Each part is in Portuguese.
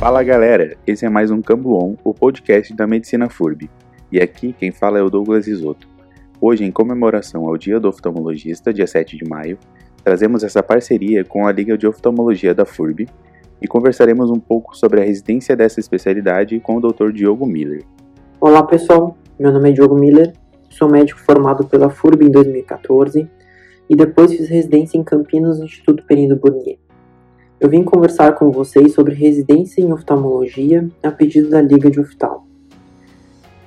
Fala galera, esse é mais um Cambo On, o podcast da Medicina FURB. E aqui quem fala é o Douglas Isoto. Hoje, em comemoração ao Dia do Oftalmologista, dia 7 de maio, trazemos essa parceria com a Liga de Oftalmologia da FURB e conversaremos um pouco sobre a residência dessa especialidade com o Dr. Diogo Miller. Olá pessoal, meu nome é Diogo Miller, sou médico formado pela FURB em 2014 e depois fiz residência em Campinas no Instituto Perindo Burnier. Eu vim conversar com vocês sobre residência em oftalmologia a pedido da Liga de Oftalmo.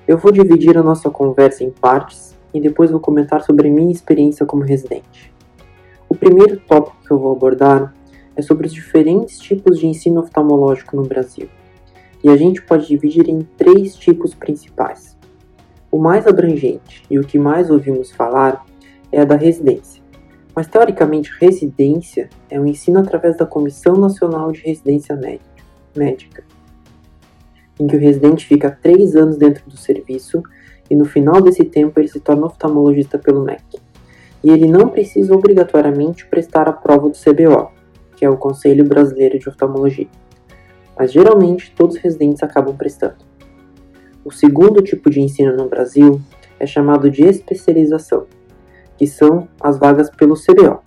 Eu vou dividir a nossa conversa em partes e depois vou comentar sobre minha experiência como residente. O primeiro tópico que eu vou abordar é sobre os diferentes tipos de ensino oftalmológico no Brasil. E a gente pode dividir em três tipos principais. O mais abrangente e o que mais ouvimos falar é a da residência mas, teoricamente, residência é o ensino através da Comissão Nacional de Residência Médica, em que o residente fica três anos dentro do serviço e no final desse tempo ele se torna oftalmologista pelo MEC. E ele não precisa obrigatoriamente prestar a prova do CBO, que é o Conselho Brasileiro de Oftalmologia. Mas geralmente todos os residentes acabam prestando. O segundo tipo de ensino no Brasil é chamado de especialização que são as vagas pelo CBO.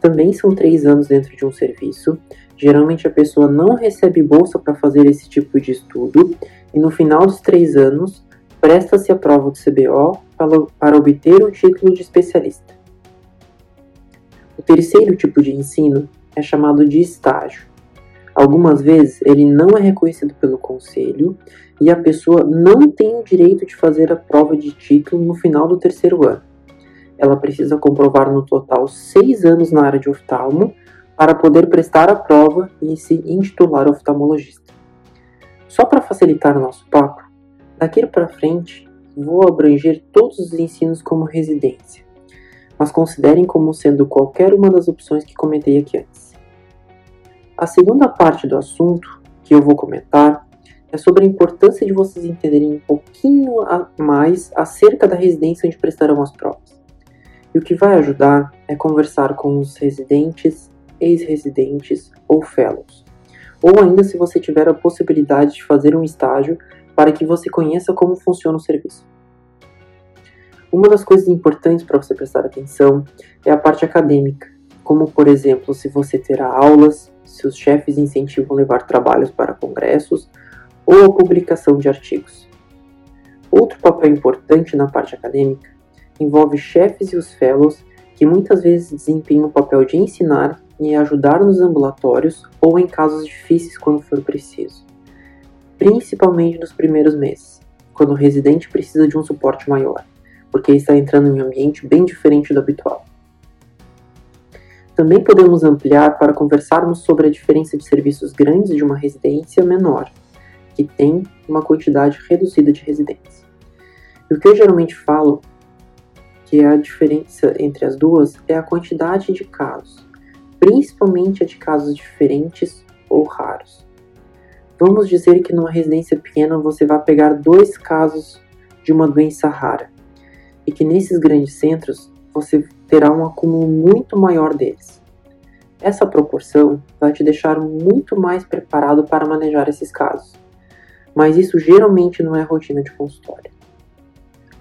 Também são três anos dentro de um serviço. Geralmente a pessoa não recebe bolsa para fazer esse tipo de estudo e no final dos três anos presta-se a prova do CBO para, para obter o título de especialista. O terceiro tipo de ensino é chamado de estágio. Algumas vezes ele não é reconhecido pelo conselho e a pessoa não tem o direito de fazer a prova de título no final do terceiro ano ela precisa comprovar no total seis anos na área de oftalmo para poder prestar a prova e se intitular oftalmologista. Só para facilitar o nosso papo, daqui para frente vou abranger todos os ensinos como residência, mas considerem como sendo qualquer uma das opções que comentei aqui antes. A segunda parte do assunto que eu vou comentar é sobre a importância de vocês entenderem um pouquinho mais acerca da residência onde prestarão as provas. E o que vai ajudar é conversar com os residentes, ex-residentes ou fellows. Ou ainda se você tiver a possibilidade de fazer um estágio para que você conheça como funciona o serviço. Uma das coisas importantes para você prestar atenção é a parte acadêmica, como por exemplo se você terá aulas, se os chefes incentivam levar trabalhos para congressos ou a publicação de artigos. Outro papel importante na parte acadêmica envolve chefes e os fellows que muitas vezes desempenham o papel de ensinar e ajudar nos ambulatórios ou em casos difíceis quando for preciso, principalmente nos primeiros meses, quando o residente precisa de um suporte maior, porque está entrando em um ambiente bem diferente do habitual. Também podemos ampliar para conversarmos sobre a diferença de serviços grandes de uma residência menor, que tem uma quantidade reduzida de residentes. E o que eu geralmente falo que a diferença entre as duas é a quantidade de casos, principalmente a de casos diferentes ou raros. Vamos dizer que numa residência pequena você vai pegar dois casos de uma doença rara e que nesses grandes centros você terá um acúmulo muito maior deles. Essa proporção vai te deixar muito mais preparado para manejar esses casos, mas isso geralmente não é rotina de consultório.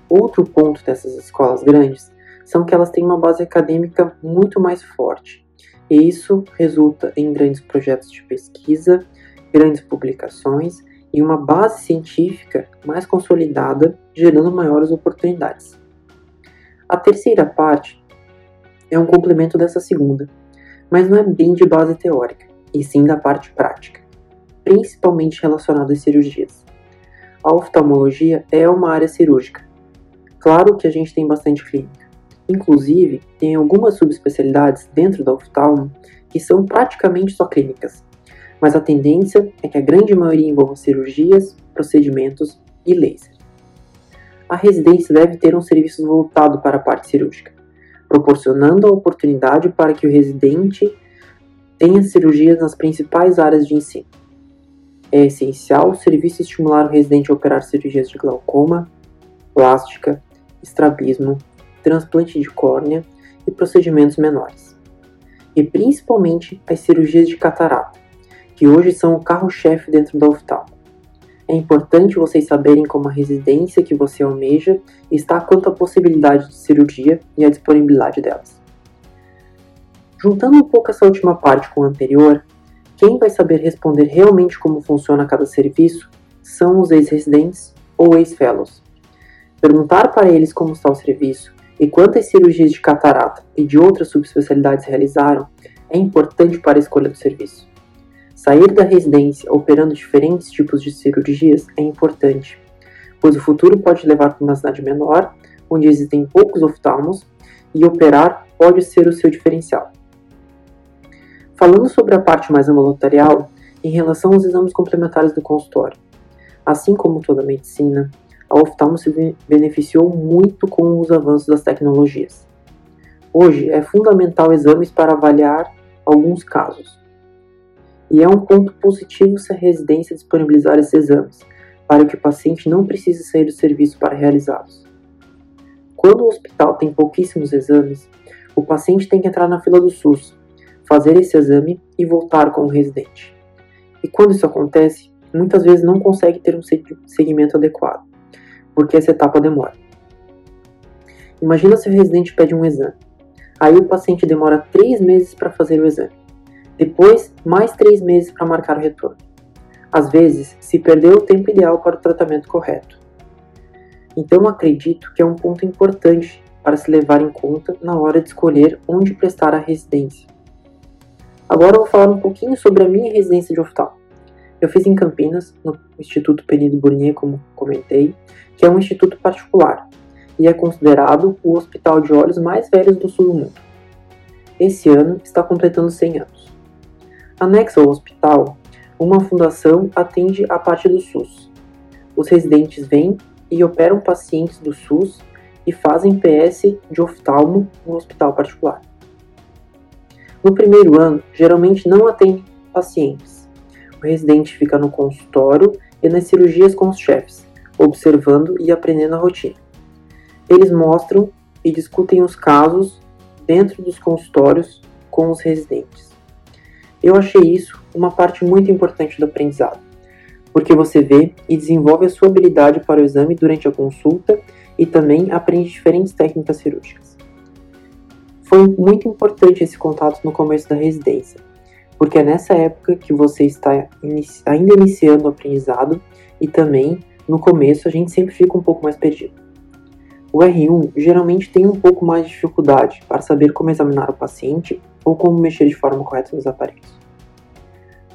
Outro ponto dessas escolas grandes são que elas têm uma base acadêmica muito mais forte, e isso resulta em grandes projetos de pesquisa, grandes publicações e uma base científica mais consolidada, gerando maiores oportunidades. A terceira parte é um complemento dessa segunda, mas não é bem de base teórica, e sim da parte prática, principalmente relacionada às cirurgias. A oftalmologia é uma área cirúrgica, Claro que a gente tem bastante clínica. Inclusive, tem algumas subespecialidades dentro da oftalmo que são praticamente só clínicas, mas a tendência é que a grande maioria envolva cirurgias, procedimentos e laser. A residência deve ter um serviço voltado para a parte cirúrgica, proporcionando a oportunidade para que o residente tenha cirurgias nas principais áreas de ensino. É essencial o serviço estimular o residente a operar cirurgias de glaucoma, plástica, estrabismo, transplante de córnea e procedimentos menores. E principalmente as cirurgias de catarata, que hoje são o carro-chefe dentro da oftalmo. É importante vocês saberem como a residência que você almeja está quanto à possibilidade de cirurgia e a disponibilidade delas. Juntando um pouco essa última parte com a anterior, quem vai saber responder realmente como funciona cada serviço são os ex-residentes ou ex-fellows. Perguntar para eles como está o serviço e quantas cirurgias de catarata e de outras subespecialidades realizaram é importante para a escolha do serviço. Sair da residência operando diferentes tipos de cirurgias é importante, pois o futuro pode levar para uma cidade menor, onde existem poucos oftalmos, e operar pode ser o seu diferencial. Falando sobre a parte mais ambulatorial, em relação aos exames complementares do consultório. Assim como toda a medicina, a oftalmo se beneficiou muito com os avanços das tecnologias. Hoje é fundamental exames para avaliar alguns casos. E é um ponto positivo se a residência disponibilizar esses exames, para que o paciente não precise sair do serviço para realizá-los. Quando o hospital tem pouquíssimos exames, o paciente tem que entrar na fila do SUS, fazer esse exame e voltar com o residente. E quando isso acontece, muitas vezes não consegue ter um segmento adequado, porque essa etapa demora. Imagina se o residente pede um exame. Aí o paciente demora três meses para fazer o exame. Depois, mais três meses para marcar o retorno. Às vezes, se perdeu o tempo ideal para o tratamento correto. Então, acredito que é um ponto importante para se levar em conta na hora de escolher onde prestar a residência. Agora eu vou falar um pouquinho sobre a minha residência de oftalmo. Eu fiz em Campinas, no Instituto Penido Burnier, como comentei, que é um instituto particular e é considerado o hospital de olhos mais velho do sul do mundo. Esse ano está completando 100 anos. Anexo ao hospital, uma fundação atende a parte do SUS. Os residentes vêm e operam pacientes do SUS e fazem PS de oftalmo no hospital particular. No primeiro ano, geralmente não atende pacientes. O residente fica no consultório e nas cirurgias com os chefes, observando e aprendendo a rotina. Eles mostram e discutem os casos dentro dos consultórios com os residentes. Eu achei isso uma parte muito importante do aprendizado, porque você vê e desenvolve a sua habilidade para o exame durante a consulta e também aprende diferentes técnicas cirúrgicas. Foi muito importante esse contato no começo da residência, porque é nessa época que você está inici ainda iniciando o aprendizado e também no começo a gente sempre fica um pouco mais perdido. O R1 geralmente tem um pouco mais de dificuldade para saber como examinar o paciente ou como mexer de forma correta nos aparelhos.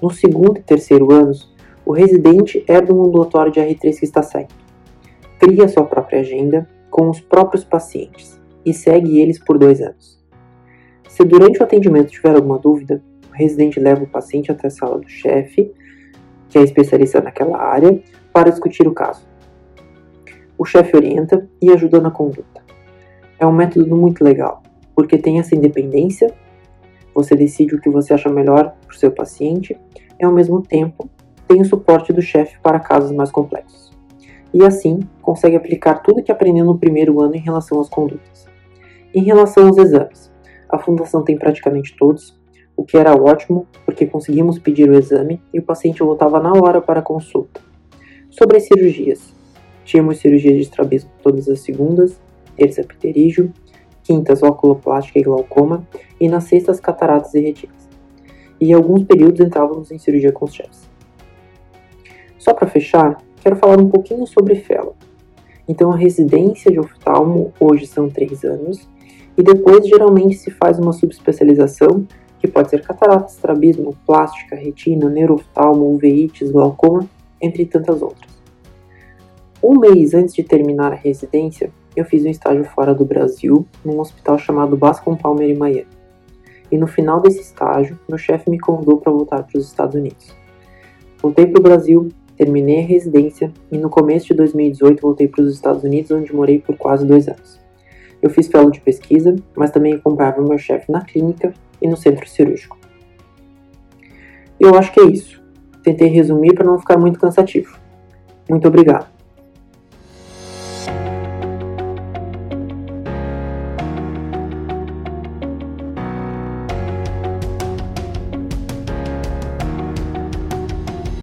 No segundo e terceiro anos, o residente herda um ambulatório de R3 que está saindo. Cria sua própria agenda com os próprios pacientes e segue eles por dois anos. Se durante o atendimento tiver alguma dúvida, o residente leva o paciente até a sala do chefe, que é especialista naquela área, para discutir o caso. O chefe orienta e ajuda na conduta. É um método muito legal, porque tem essa independência, você decide o que você acha melhor para o seu paciente e, ao mesmo tempo, tem o suporte do chefe para casos mais complexos. E assim, consegue aplicar tudo que aprendeu no primeiro ano em relação às condutas. Em relação aos exames, a fundação tem praticamente todos, o que era ótimo porque conseguimos pedir o exame e o paciente voltava na hora para a consulta. Sobre as cirurgias, tínhamos cirurgia de estrabismo todas as segundas, terça pterígio, quintas oculoplástica e glaucoma e nas sextas cataratas e retinas. E em alguns períodos entrávamos em cirurgia com os. Só para fechar, quero falar um pouquinho sobre fellow. Então a residência de oftalmo hoje são três anos e depois geralmente se faz uma subespecialização, que pode ser catarata, estrabismo, plástica, retina, neuroftalmo, uveites, glaucoma, entre tantas outras. Um mês antes de terminar a residência, eu fiz um estágio fora do Brasil, num hospital chamado Bascom Palmer em Miami. E no final desse estágio, meu chefe me convidou para voltar para os Estados Unidos. Voltei para o Brasil, terminei a residência e no começo de 2018 voltei para os Estados Unidos, onde morei por quase dois anos. Eu fiz fellow de pesquisa, mas também acompanhava meu chefe na clínica e no centro cirúrgico. Eu acho que é isso. Tentei resumir para não ficar muito cansativo. Muito obrigado.